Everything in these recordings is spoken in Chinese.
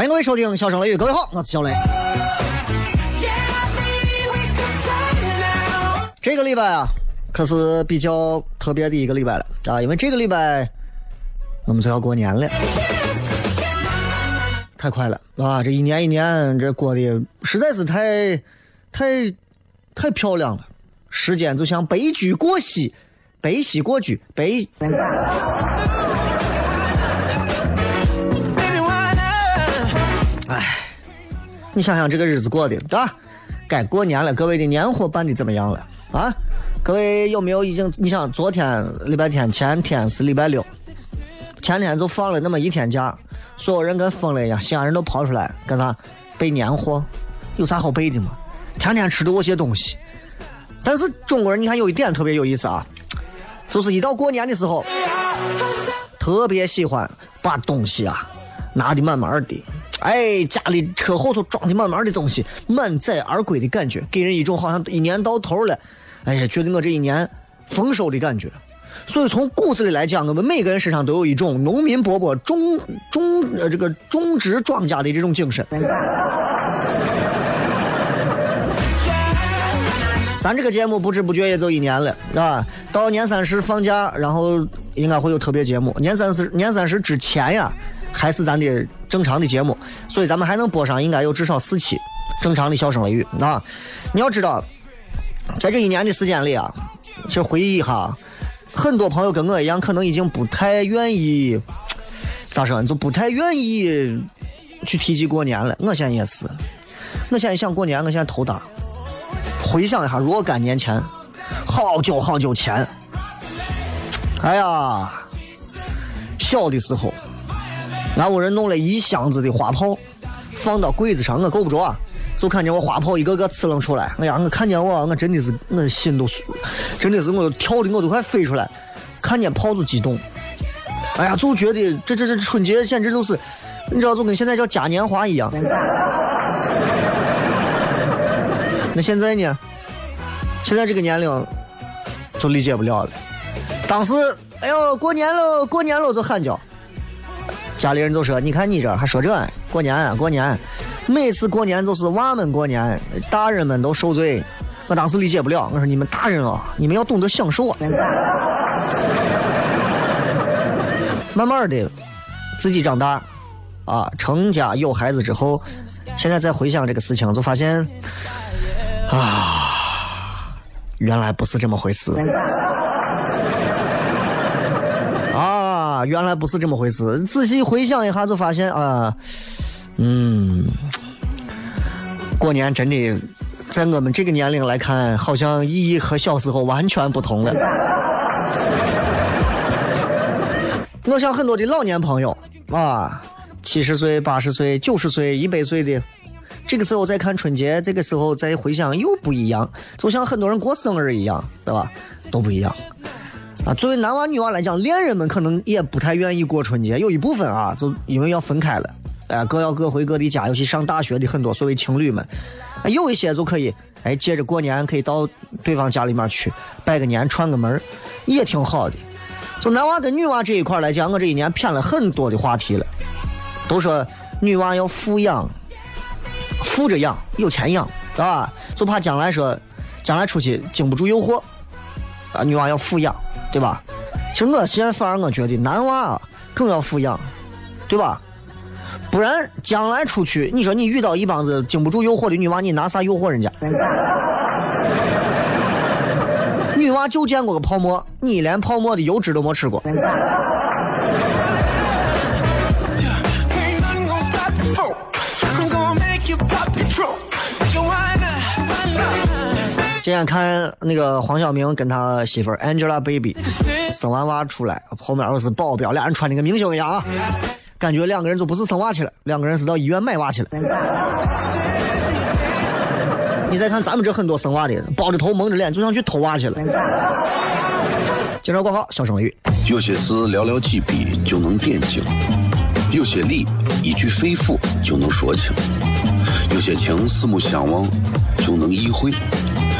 欢迎各位收听《笑声雷雨》，各位好，我是小雷。这个礼拜啊，可是比较特别的一个礼拜了啊，因为这个礼拜我们就要过年了，太快了啊！这一年一年，这过得实在是太、太、太漂亮了。时间就像白驹过隙，白驹过驹，白。你想想这个日子过的，对吧？该过年了，各位的年货办的怎么样了啊？各位有没有已经？你想，昨天礼拜天，前天是礼拜六，前天就放了那么一天假，所有人跟疯了一样，西安人都跑出来干啥？备年货？有啥好备的吗？天天吃的那些东西。但是中国人，你看有一点特别有意思啊，就是一到过年的时候，特别喜欢把东西啊拿的满满的。哎，家里车后头装的满满的东西，满载而归的感觉，给人一种好像一年到头了，哎呀，觉得我这一年丰收的感觉。所以从骨子里来讲，我们每个人身上都有一种农民伯伯种种呃这个种植庄稼的这种精神。咱这个节目不知不觉也就一年了，啊，到年三十放假，然后应该会有特别节目。年三十年三十之前呀。还是咱的正常的节目，所以咱们还能播上，应该有至少四期正常的笑声雷雨啊！你要知道，在这一年的时间里啊，其实回忆一下，很多朋友跟我一样，可能已经不太愿意，咋说，就不太愿意去提及过年了。我现在也是，我现在想过年，我现在头大。回想一下若干年前，好久好久前，哎呀，小的时候。俺屋人弄了一箱子的花炮，放到柜子上，我够不着啊！就看见我花炮一个个呲楞出来。哎呀，我看见我，我真的是，我心都，真的是，我都跳的我都快飞出来。看见炮就激动。哎呀，就觉得这这这春节简直就是，你知道，就跟现在叫嘉年华一样。那现在呢？现在这个年龄就理解不了了。当时，哎呦，过年喽，过年喽，就喊叫。家里人就说：“你看你这还说这过年过年，每次过年就是娃们过年，大人们都受罪。我当时理解不了，我说你们大人啊，你们要懂得享受啊。慢慢的，自己长大，啊，成家有孩子之后，现在再回想这个事情，就发现，啊，原来不是这么回事。原来不是这么回事。仔细回想一下，就发现啊，嗯，过年真的在我们这个年龄来看，好像意义和小时候完全不同了。我想很多的老年朋友啊，七十岁、八十岁、九十岁、一百岁的，这个时候再看春节，这个时候再回想又不一样，就像很多人过生日一样，对吧？都不一样。啊，作为男娃女娃来讲，恋人们可能也不太愿意过春节，有一部分啊，就因为要分开了，哎，各要各回各的家，尤其上大学的很多所谓情侣们，有一些就可以，哎，接着过年可以到对方家里面去拜个年、串个门也挺好的。就男娃跟女娃这一块来讲，我这一年骗了很多的话题了，都说女娃要富养，富着养，有钱养，啊，就怕将来说，将来出去经不住诱惑，啊，女娃要富养。对吧？其实我现在反而我觉得男娃更要富养，对吧？不然将来出去，你说你遇到一帮子经不住诱惑的女娃，你拿啥诱惑人家？女娃就见过个泡沫，你连泡沫的油脂都没吃过。今天看那个黄晓明跟他媳妇 Angelababy 生完娃出来，后面又是保镖，俩人穿的跟明星一样啊，感觉两个人就不是生娃去了，两个人是到医院买娃去了。你再看咱们这很多生娃的，包着头蒙着脸，就想去偷娃去了。介绍广告，小声雷雨。有些事寥寥几笔就能点睛，有些理一句肺腑就能说清，有些情四目相望就能意会。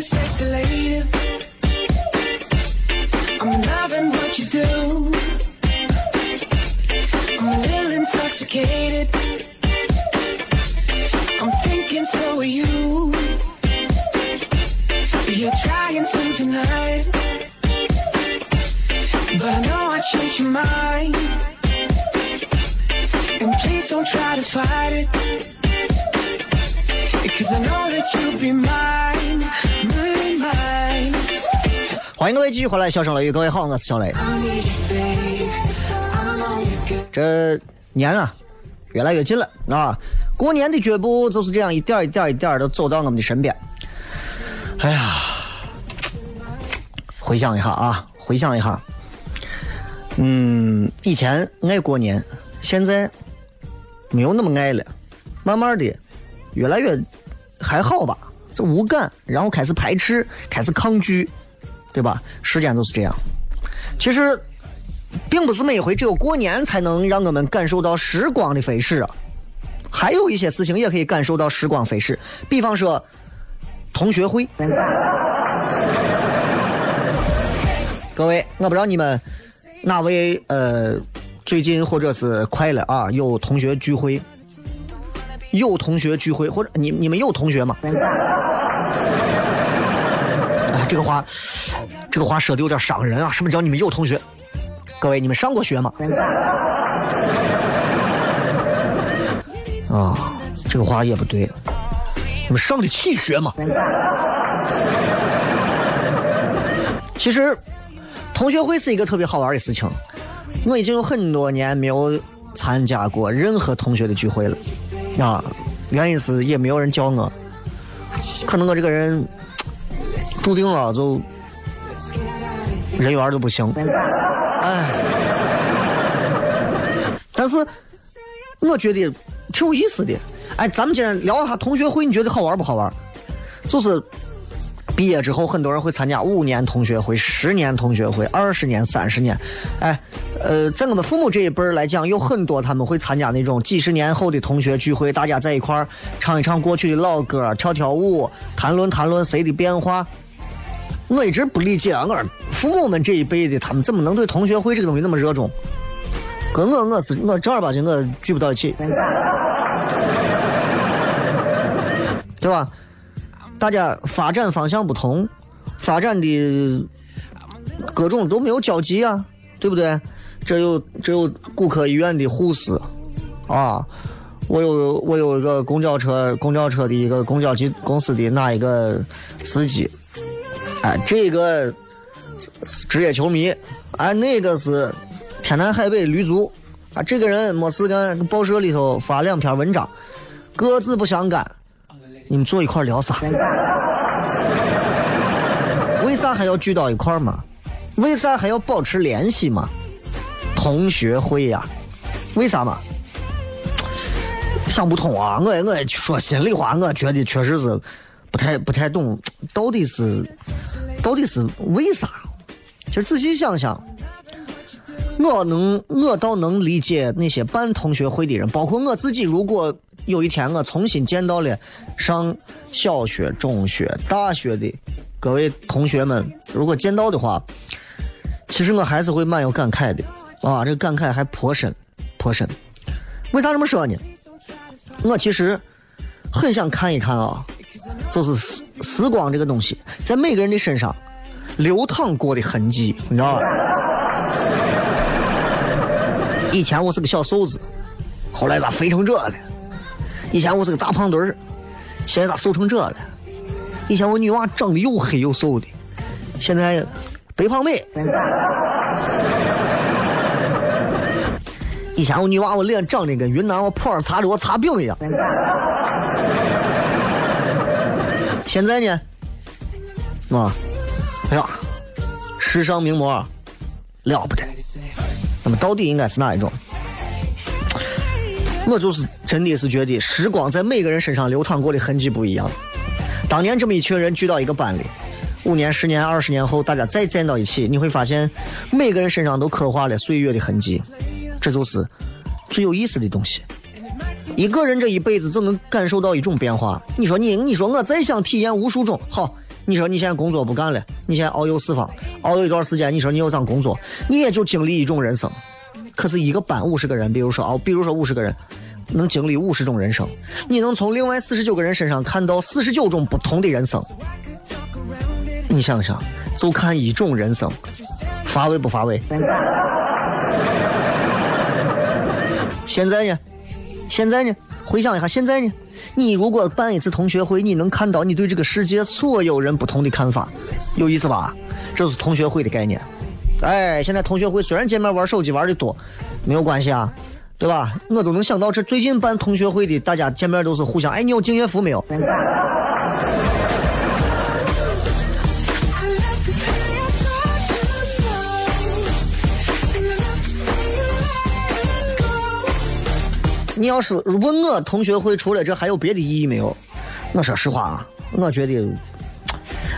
Lady. I'm loving what you do. I'm a little intoxicated. I'm thinking so are you. You're trying to deny. But I know I changed your mind. And please don't try to fight it. Because I know that you'll be mine, 欢迎各位继续回来，笑声雷雨，各位好，我是小雷。这年啊，越来越近了啊！过年的脚步就是这样一点一点一点的走到我们的身边。哎呀，回想一下啊，回想一下，嗯，以前爱过年，现在没有那么爱了，慢慢的越来越还好吧，这无感，然后开始排斥，开始抗拒，对吧？时间都是这样。其实并不是每回只有过年才能让我们感受到时光的飞逝啊，还有一些事情也可以感受到时光飞逝，比方说同学会。各位，我不知道你们哪位呃最近或者是快了啊有同学聚会，有同学聚会或者你你们有同学吗？哎，这个话，这个话说的有点伤人啊！什么叫你们有同学？各位，你们上过学吗？啊，这个话也不对。你们上得起学吗？其实，同学会是一个特别好玩的事情。我已经有很多年没有参加过任何同学的聚会了，啊，原因是也没有人叫我，可能我这个人注定了就人缘都不行，哎。但是我觉得挺有意思的。哎，咱们今天聊一下同学会，你觉得好玩不好玩？就是毕业之后，很多人会参加五年同学会、十年同学会、二十年、三十年。哎，呃，在我们父母这一辈儿来讲，有很多他们会参加那种几十年后的同学聚会，大家在一块儿唱一唱过去的老歌，跳跳舞，谈论谈论谁的变化。我一直不理解啊，我父母们这一辈的他们怎么能对同学会这个东西那么热衷？跟我我是我正儿八经我聚不到一起，对吧？大家发展方向不同，发展的各种都没有交集啊，对不对？这有这有骨科医院的护士啊，我有我有一个公交车公交车的一个公交机公司的哪一个司机，哎，这个职业球迷，哎，那个是。天南海北驴族啊，这个人没事干，报社里头发两篇文章，各自不相干，你们坐一块聊啥？为啥还要聚到一块嘛？为啥还要保持联系嘛？同学会呀，为啥嘛？想不通啊！我我说心里话，我觉得确实是不太不太懂，到底是到底是为啥？就仔细想想。我能，我倒能理解那些办同学会的人，包括我自己。如果有一天我重新见到了上小学、中学、大学的各位同学们，如果见到的话，其实我还是会蛮有感慨的啊！这个感慨还颇深，颇深。为啥这么说呢？我其实很想看一看啊，就是时时光这个东西在每个人的身上流淌过的痕迹，你知道吧？以前我是个小瘦子，后来咋肥成这了？以前我是个大胖墩儿，现在咋瘦成这了？以前我女娃长得又黑又瘦的，现在白胖美。以前我女娃我脸长得跟云南我普洱茶的我茶饼一样，现在呢？啊，哎呀，时尚名模，了不得。那么到底应该是哪一种？我就是真的是觉得时光在每个人身上流淌过的痕迹不一样。当年这么一群人聚到一个班里，五年、十年、二十年后，大家再见到一起，你会发现每个人身上都刻画了岁月的痕迹。这就是最有意思的东西。一个人这一辈子就能感受到一种变化。你说你，你说我再想体验无数种好。你说你现在工作不干了，你现在遨游四方，遨游一段时间，你说你又想工作，你也就经历一种人生。可是一个班五十个人，比如说哦，比如说五十个人，能经历五十种人生，你能从另外四十九个人身上看到四十九种不同的人生。你想想，就看一种人生，乏味不乏味？现在呢？现在呢？回想一下，现在呢？你如果办一次同学会，你能看到你对这个世界所有人不同的看法，有意思吧？这是同学会的概念。哎，现在同学会虽然见面玩手机玩的多，没有关系啊，对吧？我都能想到这最近办同学会的，大家见面都是互相，哎，你有敬业福没有？你要是问我同学会除了这还有别的意义没有？我说实话啊，我觉得，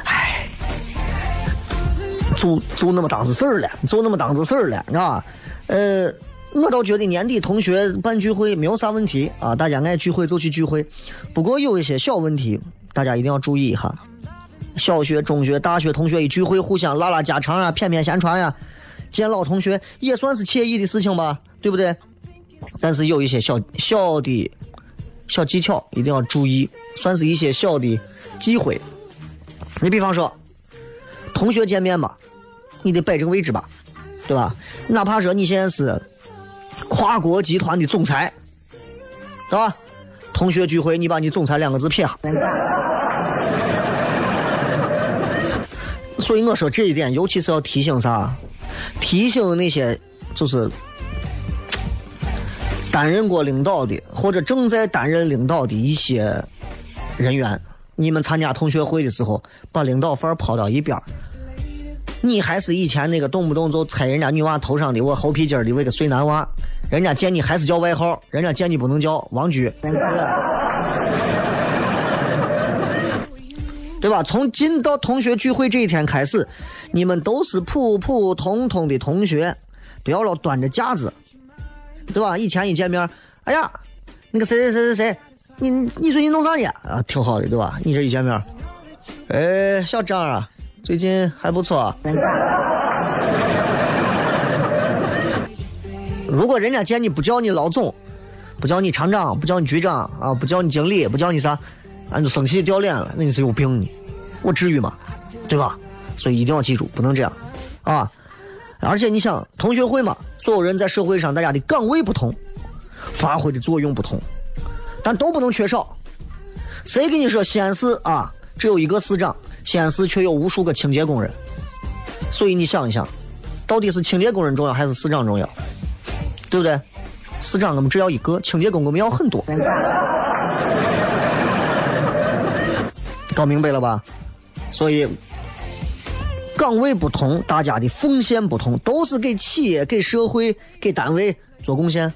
唉，就就那么档子事儿了，就那么档子事儿了，是吧？呃，我倒觉得年底同学办聚会没有啥问题啊，大家爱聚会就去聚会。不过有一些小问题，大家一定要注意一下。小学、中学、大学同学一聚会，互相拉拉家常啊，谝谝闲传呀，见老同学也算是惬意的事情吧，对不对？但是有一些小小的、小技巧一定要注意，算是一些小的忌讳。你比方说，同学见面嘛，你得摆正位置吧，对吧？哪怕说你现在是跨国集团的总裁，对吧？同学聚会，你把你总裁两个字撇下。所以我说这一点，尤其是要提醒啥？提醒那些就是。担任过领导的或者正在担任领导的一些人员，你们参加同学会的时候，把领导范儿抛到一边儿。你还是以前那个动不动就踩人家女娃头上的我猴皮筋儿的那个碎男娃，人家见你还是叫外号，人家见你不能叫王局，对吧？从进到同学聚会这一天开始，你们都是普普通通的同学，不要老端着架子，对吧？以前一见面，哎呀，那个谁谁谁谁谁，你你最近弄啥呢？啊，挺好的，对吧？你这一见面，哎，小张啊，最近还不错。如果人家见你不叫你老总，不叫你厂长，不叫你局长啊，不叫你经理，不叫你啥，俺就生气掉脸了，那你是有病呢？我至于吗？对吧？所以一定要记住，不能这样啊！而且你想，同学会嘛，所有人在社会上大家的岗位不同，发挥的作用不同，但都不能缺少。谁跟你说西安市啊只有一个市长，西安市却有无数个清洁工人？所以你想一想，到底是清洁工人重要还是市长重要？对不对？市长我们只要一个，清洁工我们要很多。搞明白了吧？所以岗位不同，大家的奉献不同，都是给企业、给社会、给单位做贡献。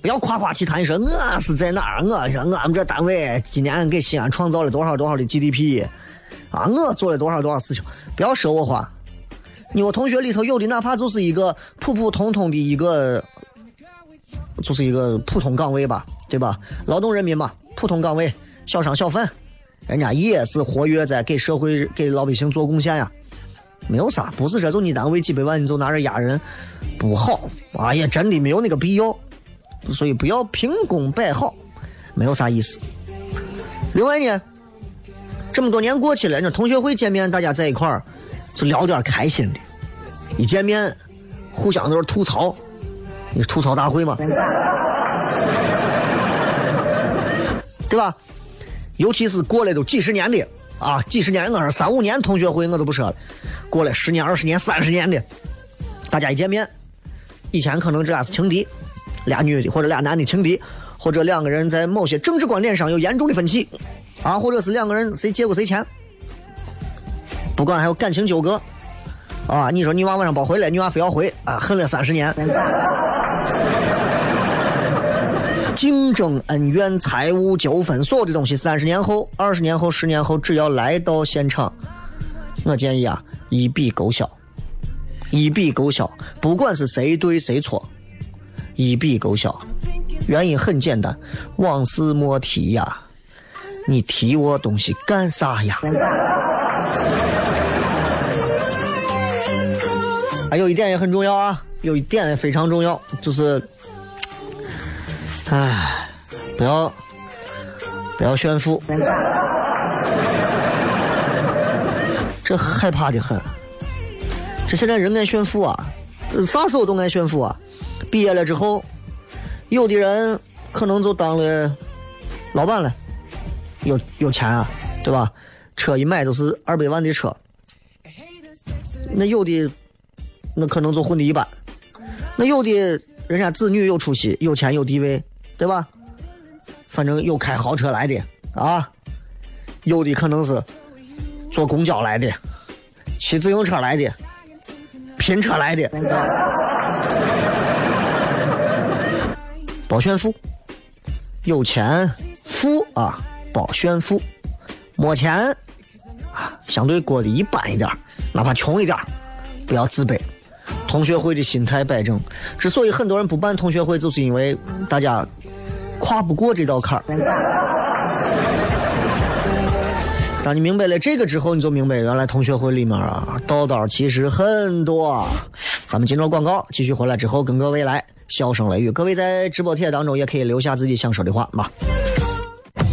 不要夸夸其谈，说我是在哪儿，我说我们这单位今年给西安创造了多少多少的 GDP 啊，我做了多少多少事情。不要说我话。你我同学里头有的哪怕就是一个普普通通的一个，就是一个普通岗位吧，对吧？劳动人民嘛，普通岗位，小商小贩。人家也是活跃在给社会、给老百姓做贡献呀，没有啥，不是这就你单位几百万你就拿着压人，不好，啊呀真的没有那个必要，所以不要凭功摆好，没有啥意思。另外呢，这么多年过去了，那同学会见面，大家在一块儿就聊点开心的，一见面互相都是吐槽，你吐槽大会嘛，对吧？尤其是过了都几十年的啊，几十年，我说三五年同学会我都不说了，过了十年、二十年、三十年的，大家一见面，以前可能这俩是情敌，俩女的或者俩男的情敌，或者两个人在某些政治观点上有严重的分歧，啊，或者是两个人谁借过谁钱，不管还有感情纠葛，啊，你说你娃晚上别回来，女娃非要回，啊，恨了三十年。竞争、恩怨、财务纠纷，所有的东西，三十年后、二十年后、十年后，只要来到现场，我建议啊，一笔勾销，一笔勾销，不管是谁对谁错，一笔勾销。原因很简单，往事莫提呀，你提我东西干啥呀？还有一点也很重要啊，有一点非常重要，就是。唉，不要不要炫富，这害怕的很。这现在人爱炫富啊，啥时候都爱炫富啊。毕业了之后，有的人可能就当了老板了，有有钱啊，对吧？车一买都是二百万的车。那有的那可能就混的一般，那有的人家子女有出息，有钱有地位。对吧？反正有开豪车来的啊，有的可能是坐公交来的，骑自行车来的，拼车来的，包炫富，有钱富啊，包炫富，没钱啊，相对过得一般一点，哪怕穷一点，不要自卑。同学会的心态摆正，之所以很多人不办同学会，就是因为大家跨不过这道坎儿。当你明白了这个之后，你就明白原来同学会里面啊，道道其实很多。咱们进入广告，继续回来之后跟各位来笑声雷雨。各位在直播帖当中也可以留下自己想说的话嘛。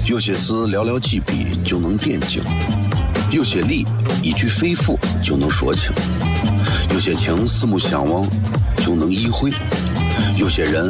有些事寥寥几笔就能点睛，有些理一句肺腑就能说清。有些情四目相望就能意会，有些人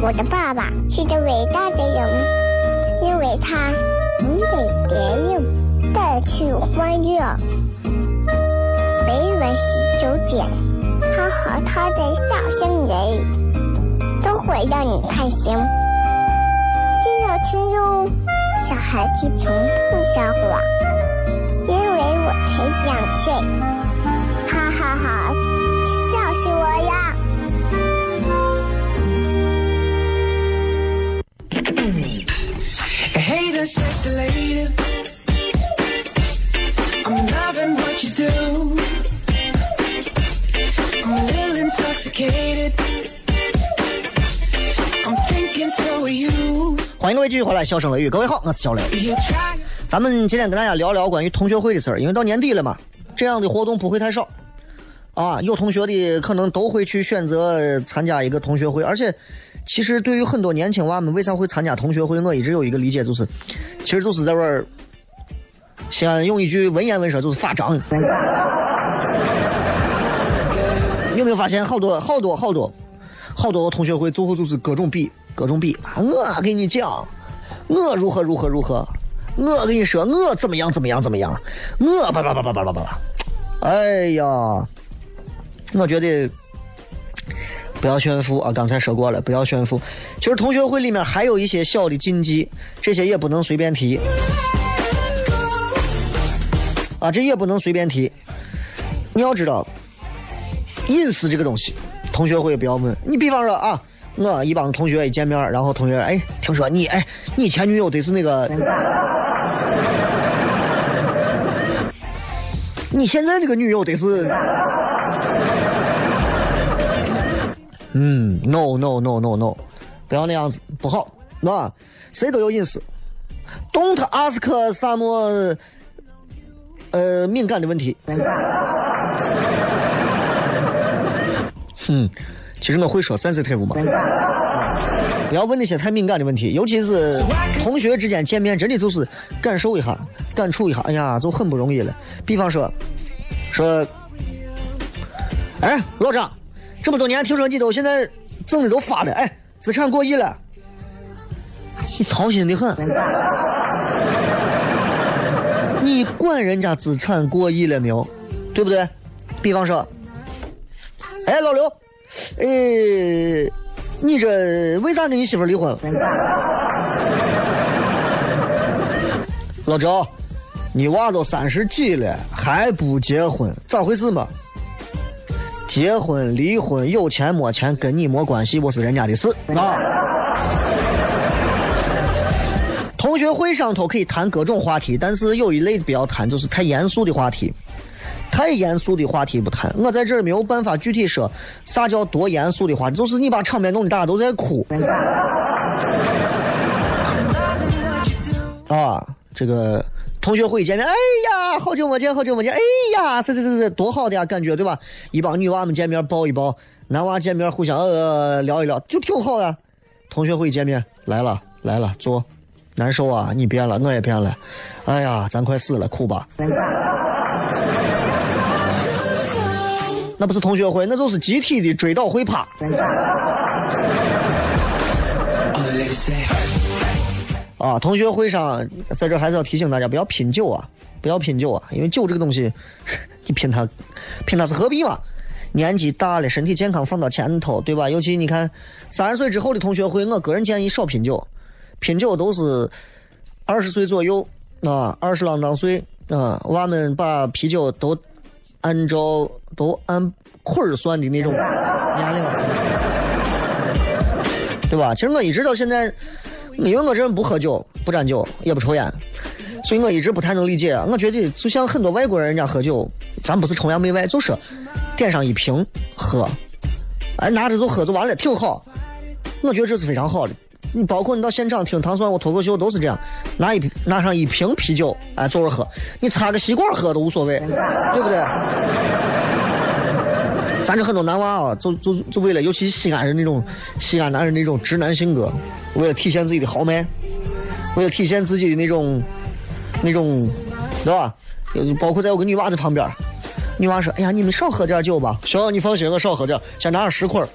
我的爸爸是个伟大的人，因为他能给别人带去欢乐。每晚十九点，他和他的笑声人，都会让你开心。记得听哟，小孩子从不撒谎，因为我才两岁。There, sexy lady. I'm loving what you do. I'm a little intoxicated. I'm thinking so are you. 欢迎各位继续回来，笑声雷雨，各位好，我是小雷。咱们今天跟大家聊聊关于同学会的事儿，因为到年底了嘛，这样的活动不会太少啊。有同学的可能都会去选择参加一个同学会，而且其实对于很多年轻娃们为啥会参加同学会，我一直有一个理解，就是其实就是在玩儿，先用一句文言文说，就是发章。你有没有发现好多好多好多好多同学会最后就是各种比各种比啊！我给你讲，我如何如何如何，我跟你说我怎么样怎么样怎么样，我叭叭叭叭叭叭叭，哎呀，我觉得不要炫富啊！刚才说过了，不要炫富。其实同学会里面还有一些小的禁忌，这些也不能随便提啊，这也不能随便提。你要知道，隐私这个东西，同学会不要问。你比方说啊，我一帮同学一见面，然后同学哎，听说你哎，你前女友得是那个，你现在这个女友得是，嗯，no no no no no，不要那样子，不好，那谁都有隐私，don't ask 啥么呃敏感的问题。嗯，其实我会说 sensitive 嘛，不要问那些太敏感的问题，尤其是同学之间见面，真的就是感受一下、感触一下，哎呀，就很不容易了。比方说，说，哎，老张，这么多年，听说你都现在挣的都发了，哎，资产过亿了，你操心的很。你管人家资产过亿了没有？对不对？比方说，哎，老刘，呃，你这为啥跟你媳妇离婚？老周，你娃都三十几了还不结婚，咋回事嘛？结婚离婚有钱没钱跟你没关系，我是人家的事啊。同学会上头可以谈各种话题，但是有一类不要谈，就是太严肃的话题。太严肃的话题不谈，我在这儿没有办法具体说啥叫多严肃的话题，就是你把场面弄得大家都在哭. 啊。这个同学会见面，哎呀，好久没见，好久没见，哎呀，是是是是，多好的呀，感觉对吧？一帮女娃们见面抱一抱，男娃见面互相呃聊一聊，就挺好呀。同学会见面来了来了，坐，难受啊，你变了，我也变了，哎呀，咱快死了，哭吧。那不是同学会，那就是集体的追悼会趴。啊，同学会上，在这还是要提醒大家不要拼酒啊，不要拼酒啊，因为酒这个东西，你拼它，拼它是何必嘛？年纪大了，身体健康放到前头，对吧？尤其你看三十岁之后的同学会，我个人建议少拼酒，拼酒都是二十岁左右啊，二十郎当岁啊，娃们把啤酒都按照都按捆儿算的那种年龄，对吧？其实我一直到现在。因为我这人不喝酒，不沾酒，也不抽烟，所以我一直不太能理解。我觉得就像很多外国人，人家喝酒，咱不是崇洋媚外，就是点上一瓶喝，哎，拿着就喝就完了，挺好。我觉得这是非常好的。你包括你到现场听糖蒜我脱口秀都是这样，拿一瓶拿上一瓶啤酒，哎，坐着喝，你插个吸管喝都无所谓，对不对？咱这很多男娃啊，就就就为了，尤其西安人那种西安男人那种直男性格，为了体现自己的豪迈，为了体现自己的那种那种，对吧？包括在我个女娃子旁边，女娃说：“哎呀，你们少喝点酒吧。”行，你放心，我少喝点，先拿上十块。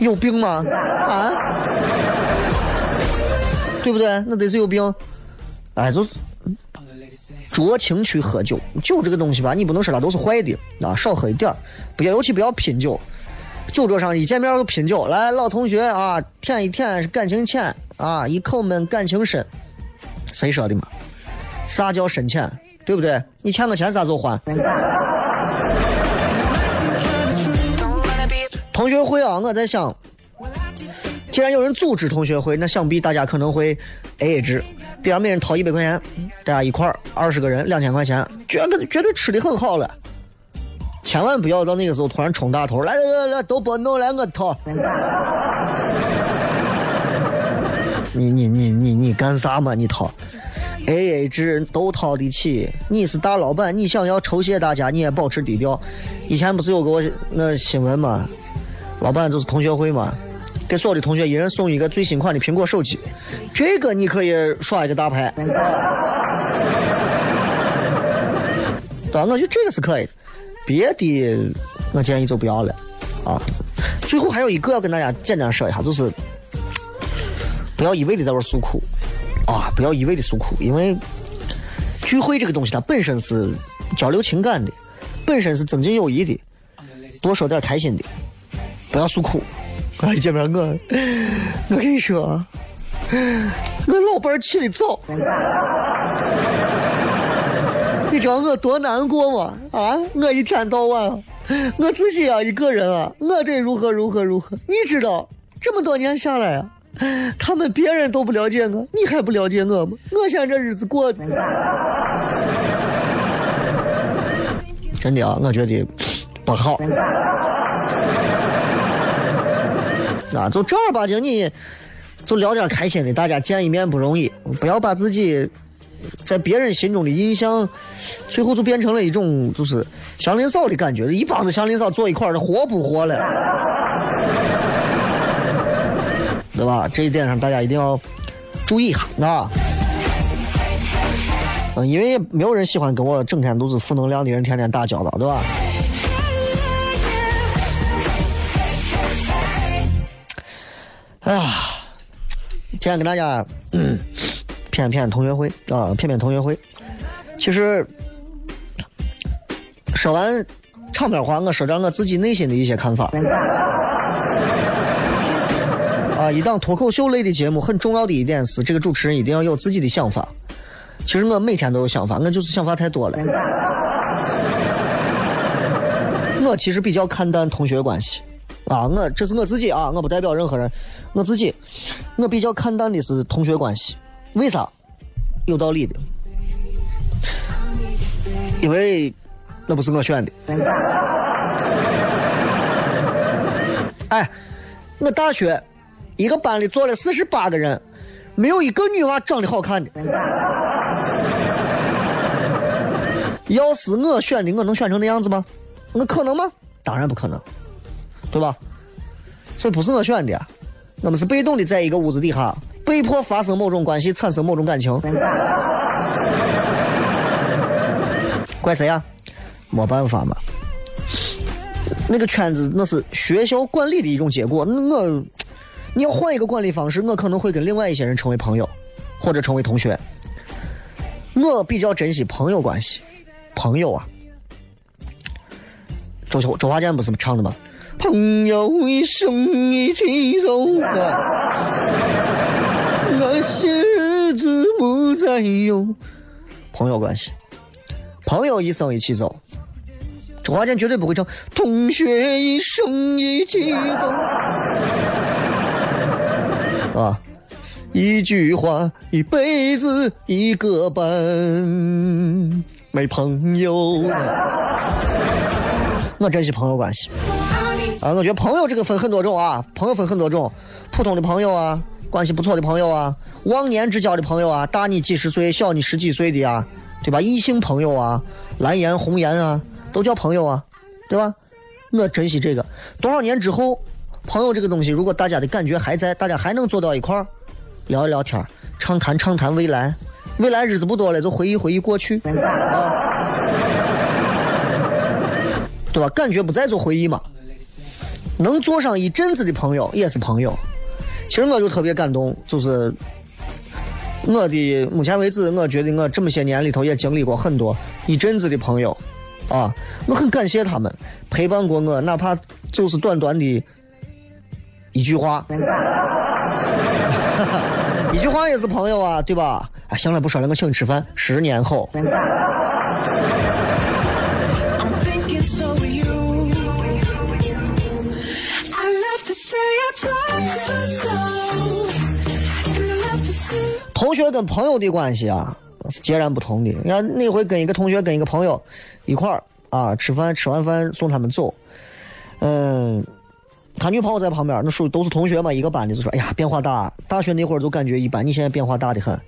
有病吗？啊？对不对？那得是有病。哎，就酌情去喝酒，酒这个东西吧，你不能说它都是坏的啊，少喝一点儿，不要，尤其不要拼酒。酒桌上一见面就拼酒，来，老同学啊，舔一舔感情浅啊，一口闷感情深，谁说的嘛？啥叫深浅？对不对？你欠我钱啥时候还？同学会啊，我在想，既然有人组织同学会，那想必大家可能会 A A 制，比方每人掏一百块钱，大家一块儿二十个人两千块钱，绝对绝对吃的很好了。千万不要到那个时候突然冲大头，来来来来，都别弄来我掏。你你你你你干啥嘛？你掏？A A 制都掏得起。你是大老板，你想要酬谢大家，你也保持低调。以前不是有个那新闻嘛？老板就是同学会嘛，给所有的同学一人送一个最新款的苹果手机，这个你可以耍一个大牌。对？我觉得这个是可以的，别的我建议就不要了啊。最后还有一个要跟大家简单说一下，就是不要一味的在这诉苦啊，不要一味的诉苦，因为聚会这个东西它本身是交流情感的，本身是增进友谊的，多说点开心的。不要诉苦，啊！一见面我，我跟你说，我老伴儿起的早，你知道我多难过吗？啊！我一天到晚，我自己啊一个人啊，我得如何如何如何？你知道，这么多年下来啊，他们别人都不了解我，你还不了解我吗？我现在这日子过的，真的啊，我觉得不好。啊，就正儿八经，你就聊点开心的，大家见一面不容易，不要把自己在别人心中的印象，最后就变成了一种就是祥林嫂的感觉，一帮子祥林嫂坐一块儿的，活不活了？对吧？这一点上大家一定要注意一下，啊。嗯，因为没有人喜欢跟我整天都是负能量的人天天打交道，对吧？今天跟大家嗯骗骗同学会啊，骗骗同学会。其实说完场面话，我说点我自己内心的一些看法。啊，一档脱口秀类的节目，很重要的一点是，这个主持人一定要有自己的想法。其实我每天都有想法，我就是想法太多了。我其实比较看淡同学关系。啊，我这是我自己啊，我不代表任何人，我自己，我比较看淡的是同学关系，为啥？有道理的，因为那不是我选的。哎，我大学一个班里坐了四十八个人，没有一个女娃长得好看的。要是我选的，我能选成那样子吗？我可能吗？当然不可能。对吧？所以不是我选的，我们是被动的，在一个屋子底下被迫发生某种关系，产生某种感情。怪谁呀？没办法嘛。那个圈子那是学校管理的一种结果。我，你要换一个管理方式，我可能会跟另外一些人成为朋友，或者成为同学。我比较珍惜朋友关系，朋友啊。周周华健不是唱的吗？朋友一生一起走，那些日子不再有。朋友关系，朋友一生一起走。周华健绝对不会唱。同学一生一起走。啊，一句话，一辈子一个伴，没朋友。我珍惜朋友关系。啊，我觉得朋友这个分很多种啊，朋友分很多种，普通的朋友啊，关系不错的朋友啊，忘年之交的朋友啊，大你几十岁、小你十几岁的啊，对吧？异性朋友啊，蓝颜红颜啊，都叫朋友啊，对吧？我珍惜这个。多少年之后，朋友这个东西，如果大家的感觉还在，大家还能坐到一块儿聊一聊天，畅谈畅谈未来，未来日子不多了，就回忆回忆过去，啊，对吧？感觉不在就回忆嘛。能做上一阵子的朋友也是朋友。其实我就特别感动，就是我的目前为止，我觉得我这么些年里头也经历过很多一阵子的朋友，啊，我很感谢他们陪伴过我，哪怕就是短短的一句话，一句话也是朋友啊，对吧？啊，行了，不说了，我请你吃饭，十年后。同学跟朋友的关系啊是截然不同的。你看那回跟一个同学跟一个朋友一块儿啊吃饭，吃完饭送他们走，嗯，他女朋友在旁边，那属于都是同学嘛，一个班的，就说：“哎呀，变化大。大学那会儿就感觉一般，你现在变化大的很。”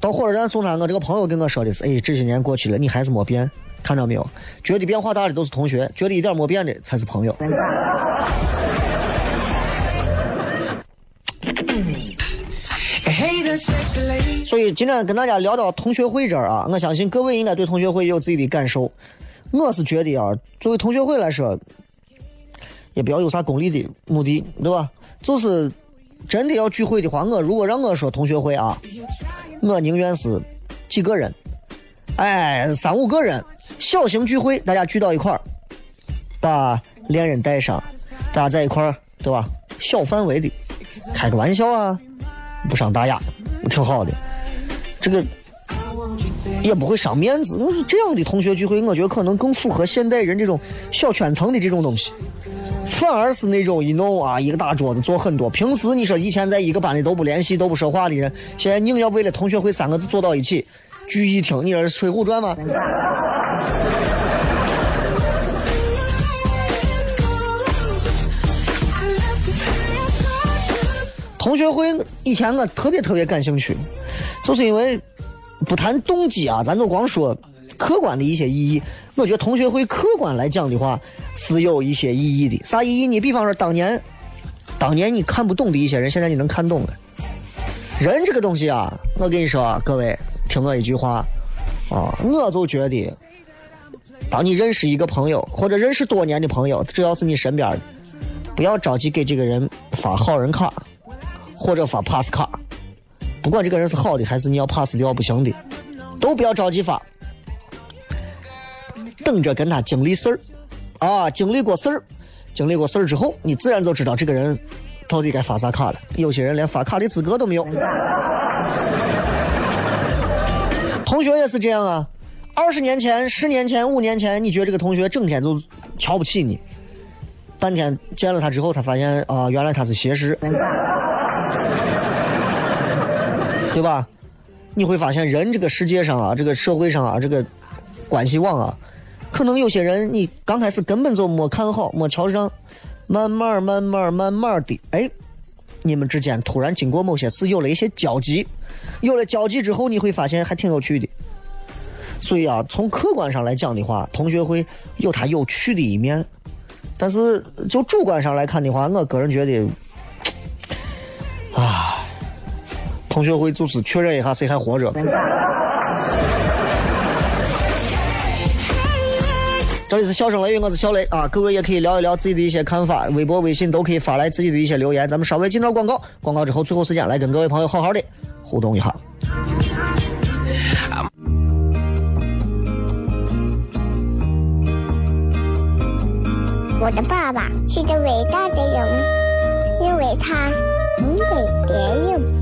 到火车站送他，我这个朋友跟我说的是：“哎，这些年过去了，你还是没变，看到没有？觉得变化大的都是同学，觉得一点没变的才是朋友。”所以今天跟大家聊到同学会这儿啊，我相信各位应该对同学会有自己的感受。我是觉得啊，作为同学会来说，也不要有啥功利的目的，对吧？就是真的要聚会的话，我如果让我说同学会啊，我宁愿是几个人，哎，三五个人，小型聚会，大家聚到一块儿，把恋人带上，大家在一块儿，对吧？小范围的开个玩笑啊，不伤大雅，挺好的。这个也不会伤面子。这样的同学聚会，我觉得可能更符合现代人这种小圈层的这种东西，反而是那种一弄啊，一个大桌子坐很多。平时你说以前在一个班里都不联系、都不说话的人，现在硬要为了同学会三个字坐到一起聚一厅，你说是《水浒传》吗？同学会以前我特别特别感兴趣，就是因为不谈动机啊，咱就光说客观的一些意义。我觉得同学会客观来讲的话是有一些意义的。啥意义呢？比方说当年，当年你看不懂的一些人，现在你能看懂了。人这个东西啊，我跟你说啊，各位听我一句话啊，我就觉得，当你认识一个朋友或者认识多年的朋友，只要是你身边的，不要着急给这个人发好人卡。或者发 pass 卡，不管这个人是好的还是你要 pass 掉不行的，都不要着急发，等着跟他经历事儿，啊，经历过事儿，经历过事儿之后，你自然就知道这个人到底该发啥卡了。有些人连发卡的资格都没有。同学也是这样啊，二十年前、十年前、五年前，你觉得这个同学整天就瞧不起你，半天见了他之后，他发现啊、原来他是邪师。对吧？你会发现人这个世界上啊，这个社会上啊，这个关系网啊，可能有些人你刚开始根本就没看好、没瞧上，慢慢、慢慢、慢慢的，哎，你们之间突然经过某些事有了一些交集，有了交集之后，你会发现还挺有趣的。所以啊，从客观上来讲的话，同学会有它有趣的一面，但是就主观上来看的话，我个人觉得，啊。同学会就是确认一下谁还活着。这里是笑声雷雨，我是小雷啊，各位也可以聊一聊自己的一些看法，微博、微信都可以发来自己的一些留言。咱们稍微进段广告，广告之后最后时间来跟各位朋友好好的互动一下。我的爸爸是个伟大的人，因为他能给别人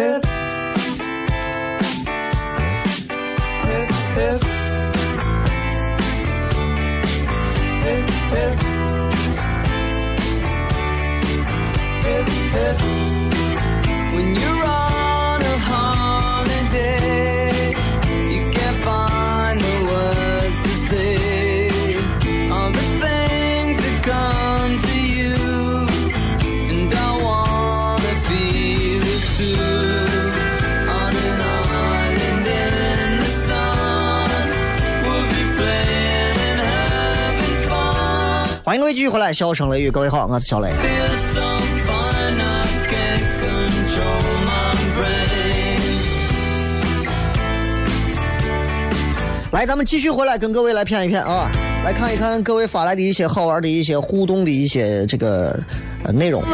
Yeah. 回来，笑声雷雨，各位好，我是小雷。来，咱们继续回来跟各位来骗一骗啊，来看一看各位发来的一些好玩的一些互动的一些这个呃内容。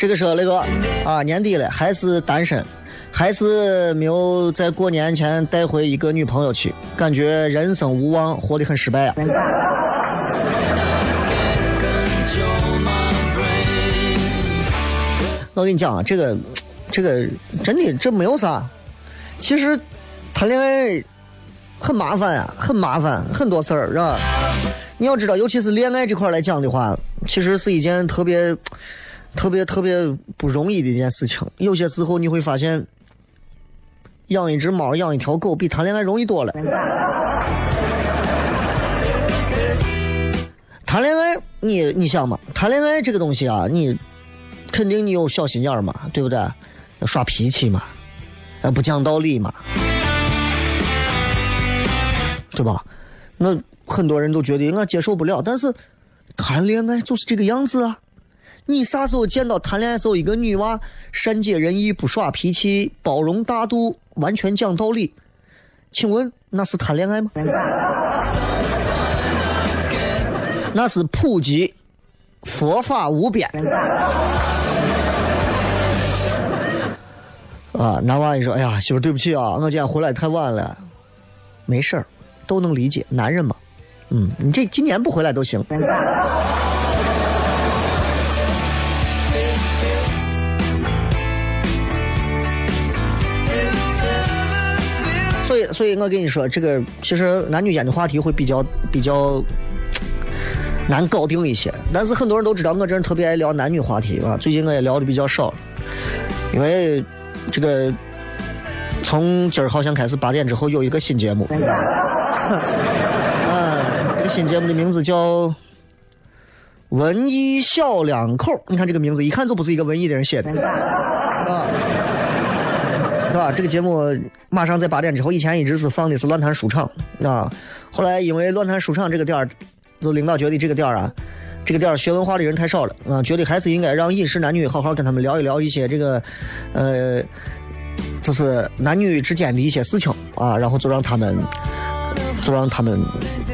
这个是雷哥啊，年底了还是单身，还是没有在过年前带回一个女朋友去，感觉人生无望，活得很失败啊。我跟你讲啊，这个这个真的这没有啥，其实谈恋爱很麻烦呀、很麻烦，很多事儿是吧？你要知道，尤其是恋爱这块来讲的话，其实是一件特别、特别、特别不容易的一件事情。有些时候你会发现，养一只猫、养一条狗比谈恋爱容易多了。谈恋爱，你你想嘛，谈恋爱这个东西啊，你肯定你有小心眼嘛，对不对？要耍脾气嘛，不讲道理嘛，对吧？那很多人都觉得我接受不了，但是谈恋爱就是这个样子啊。你啥时候见到谈恋爱时候一个女娃善解人意、不耍脾气、包容大度、完全讲道理？请问那是谈恋爱吗？那是普及佛法无边。啊，男娃一说：“哎呀，媳妇对不起啊，我今天回来太晚了。”没事儿，都能理解，男人嘛。嗯，你这今年不回来都行。所以我跟你说，这个其实男女间的话题会比较比较难搞定一些。但是很多人都知道，我这人特别爱聊男女话题啊。最近我也聊的比较少，因为这个从今儿好像开始八点之后有一个新节目，啊，这个新节目的名字叫《文艺小两口》。你看这个名字，一看就不是一个文艺的人写的，啊。是吧？这个节目马上在八点之后，以前一直是放的是乱谈书场啊，后来因为乱谈书场这个点儿，就领导觉得这个点儿啊，这个点儿学文化的人太少了啊，觉得还是应该让饮食男女好好跟他们聊一聊一些这个，呃，就是男女之间的一些事情啊，然后就让他们，就让他们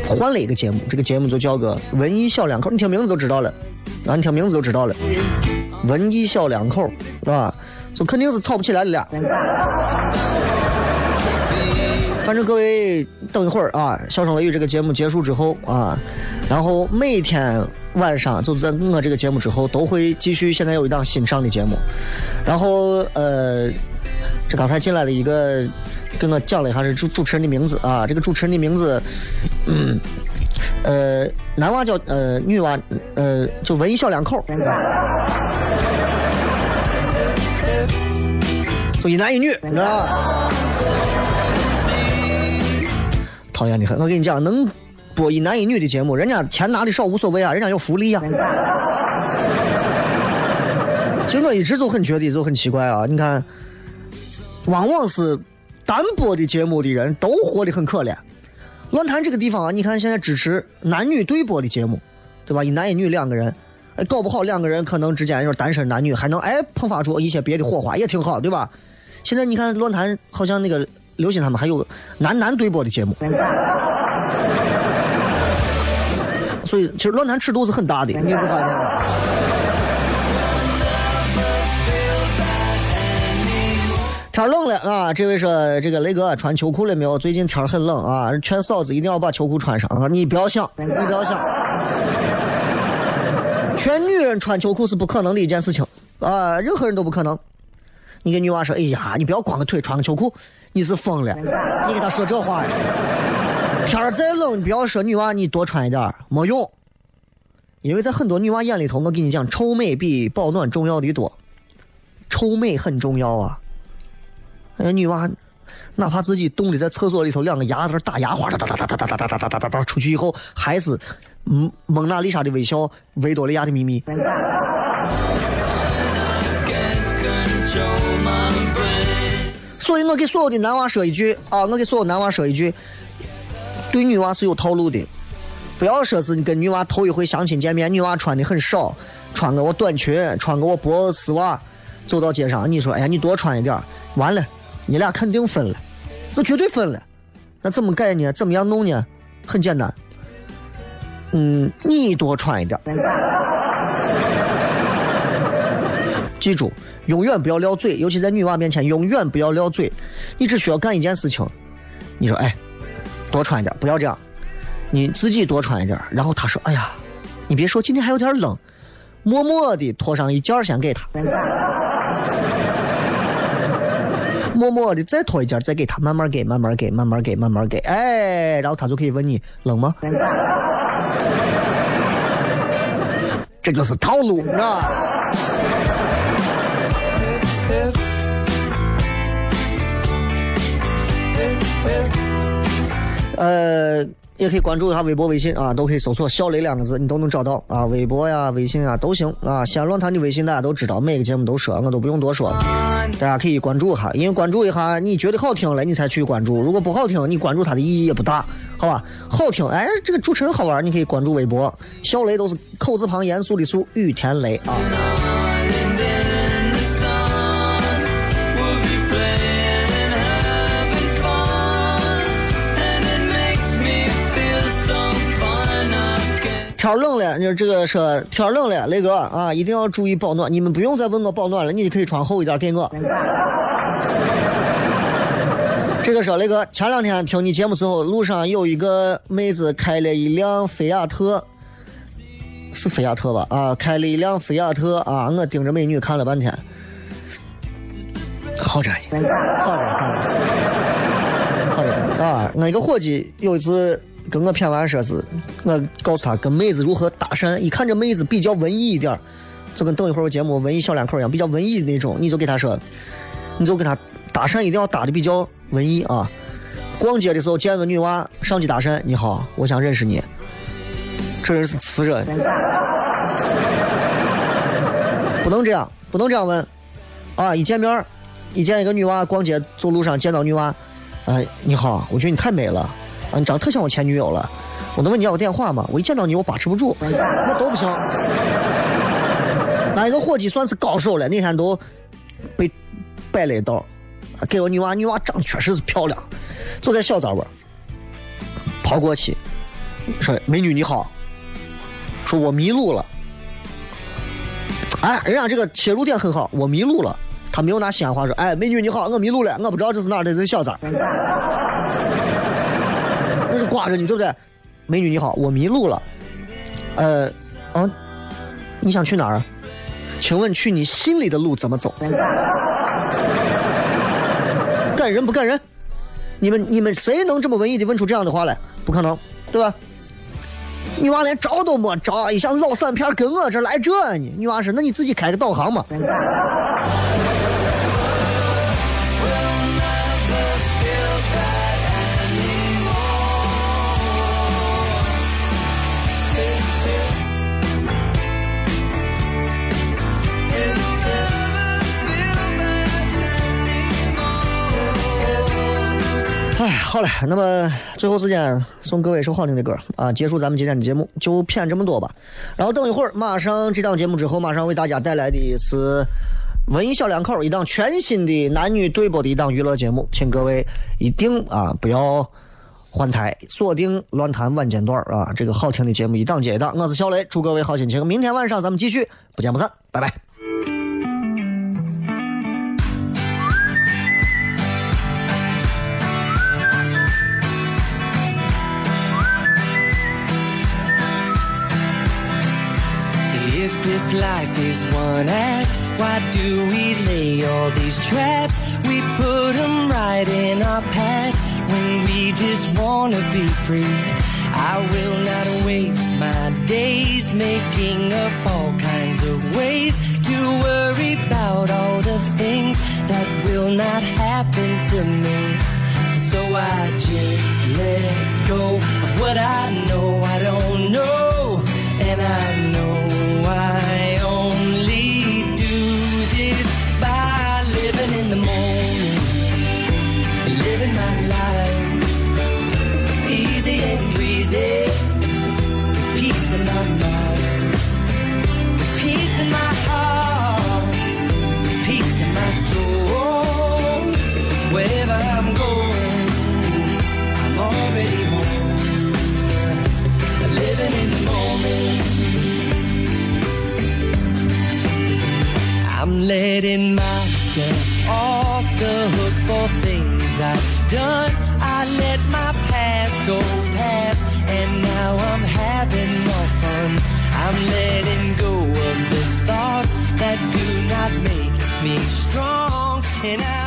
换了一个节目，这个节目就叫个文艺小两口，你听名字就知道了啊，你听名字就知道了，文艺小两口是吧？就肯定是吵不起来的了。反正各位等一会儿啊，《笑声雷雨》这个节目结束之后啊，然后每天晚上就在我这个节目之后都会继续。现在有一档新上的节目，然后呃，这刚才进来了一个跟我讲了一下是主主持人的名字啊，这个主持人的名字，嗯，呃，男娃叫呃，女娃呃，就文艺小两口。就一男一女，你知道吧？讨厌的很。我跟你讲，能播一男一女的节目，人家钱拿的少无所谓啊，人家有福利啊。其实我一直就很觉得就很奇怪啊，你看，往往是单播的节目的人都活得很可怜。乱谈这个地方啊，你看现在支持男女对播的节目，对吧？一男一女两个人，哎，搞不好两个人可能之间就是单身男女，还能哎迸发出一些别的火花，也挺好，对吧？现在你看论坛好像那个刘鑫他们还有男男对播的节目，所以其实论坛尺度是很大的，你也不发现？天冷了啊！这位说这个雷哥穿秋裤了没有？最近天很冷啊，劝嫂子一定要把秋裤穿上啊！你不要想，你不要想，劝女人穿秋裤是不可能的一件事情啊，任何人都不可能。你给女娃说，哎呀，你不要光个腿穿个秋裤，你是疯了！你给她说这话呀？天儿再冷，你不要说女娃你多穿一点儿，没用。因为在很多女娃眼里头，我跟你讲，臭美比保暖重要的多，臭美很重要啊。哎，女娃哪怕自己冻的在厕所里头，两个牙在那打牙花，哒哒哒哒哒哒哒哒哒哒哒哒，出去以后还是嗯蒙娜丽莎的微笑，维多利亚的秘密。所以我给所有的男娃说一句啊，我给所有男娃说一句，对女娃是有套路的，不要说是你跟女娃头一回相亲见面，女娃穿的很少，穿个我短裙，穿个我薄丝袜，走到街上，你说哎呀你多穿一点，完了，你俩肯定分了，那绝对分了，那怎么改呢？怎么样弄呢？很简单，嗯，你多穿一点，记住。永远不要撂嘴，尤其在女娃面前，永远不要撂嘴。你只需要干一件事情，你说，哎，多穿一点，不要这样，你自己多穿一点。然后她说，哎呀，你别说，今天还有点冷，默默的脱上一件先给她，默默的再脱一件再给她，慢慢给，慢慢给，慢慢给，慢慢给，哎，然后她就可以问你冷吗？这就是套路，是吧？呃，也可以关注一下微博、微信啊，都可以搜索“小雷”两个字，你都能找到啊。微博呀、微信啊都行啊。西安论坛的微信大家都知道，每个节目都说，我都不用多说，大家可以关注一下，因为关注一下，你觉得好听了，你才去关注；如果不好听，你关注它的意义也不大，好吧？好听，哎，这个主持人好玩，你可以关注微博，小雷都是口字旁严肃的肃，雨田雷啊。天冷了，你这个说天冷了，雷哥啊，一定要注意保暖。你们不用再问我保暖了，你可以穿厚一点给我。这个说雷哥，前两天听你节目时候，路上有一个妹子开了一辆菲亚特，是菲亚特吧？啊，开了一辆菲亚特啊，我盯着美女看了半天，好着呢，好着，好着。好的啊，我一个伙计有一次跟我谝完说是，我告诉他跟妹子如何搭讪，一看这妹子比较文艺一点就跟等一会儿我节目文艺小两口一样，比较文艺的那种，你就给他说，你就跟他搭讪一定要搭的比较文艺啊。逛街的时候见个女娃上去搭讪，你好，我想认识你。这人是瓷人，不能这样，不能这样问啊！一见面，一见一个女娃逛街走路上见到女娃，哎，你好，我觉得你太美了，啊，你长得特像我前女友了，我能问你要个电话吗？我一见到你我把持不住，那都不行。那一个伙计算是高手了，那天都被摆了一道，给我女娃，女娃长得确实是漂亮，就在小灶窝，跑过去说：“美女你好。”说我迷路了。哎，人家这个切入点很好，我迷路了。他没有拿西安话说，哎，美女你好，我迷路了，我不知道这是哪儿，这是小寨。挂着你，对不对？美女你好，我迷路了。呃，嗯、你想去哪儿？请问去你心里的路怎么走？感人不感人？你们你们谁能这么文艺的问出这样的话来？不可能，对吧？女娃连招都没招，一下老散片跟我这来这呢。女娃说：“那你自己开个导航嘛。”好了，那么最后时间送各位一首好听的歌啊，结束咱们今天的节目，就骗这么多吧。然后等一会儿，马上这档节目之后，马上为大家带来的是文艺小两口一档全新的男女对播的一档娱乐节目，请各位一定啊不要换台，锁定乱谈晚间段啊，这个好听的节目一档接一档。我是小雷，祝各位好心情。明天晚上咱们继续，不见不散，拜拜。If this life is one act, why do we lay all these traps? We put them right in our path when we just wanna be free. I will not waste my days making up all kinds of ways to worry about all the things that will not happen to me. So I just let go of what I know I don't know. And I know why. Letting myself off the hook for things I've done. I let my past go past, and now I'm having more fun. I'm letting go of the thoughts that do not make me strong, and I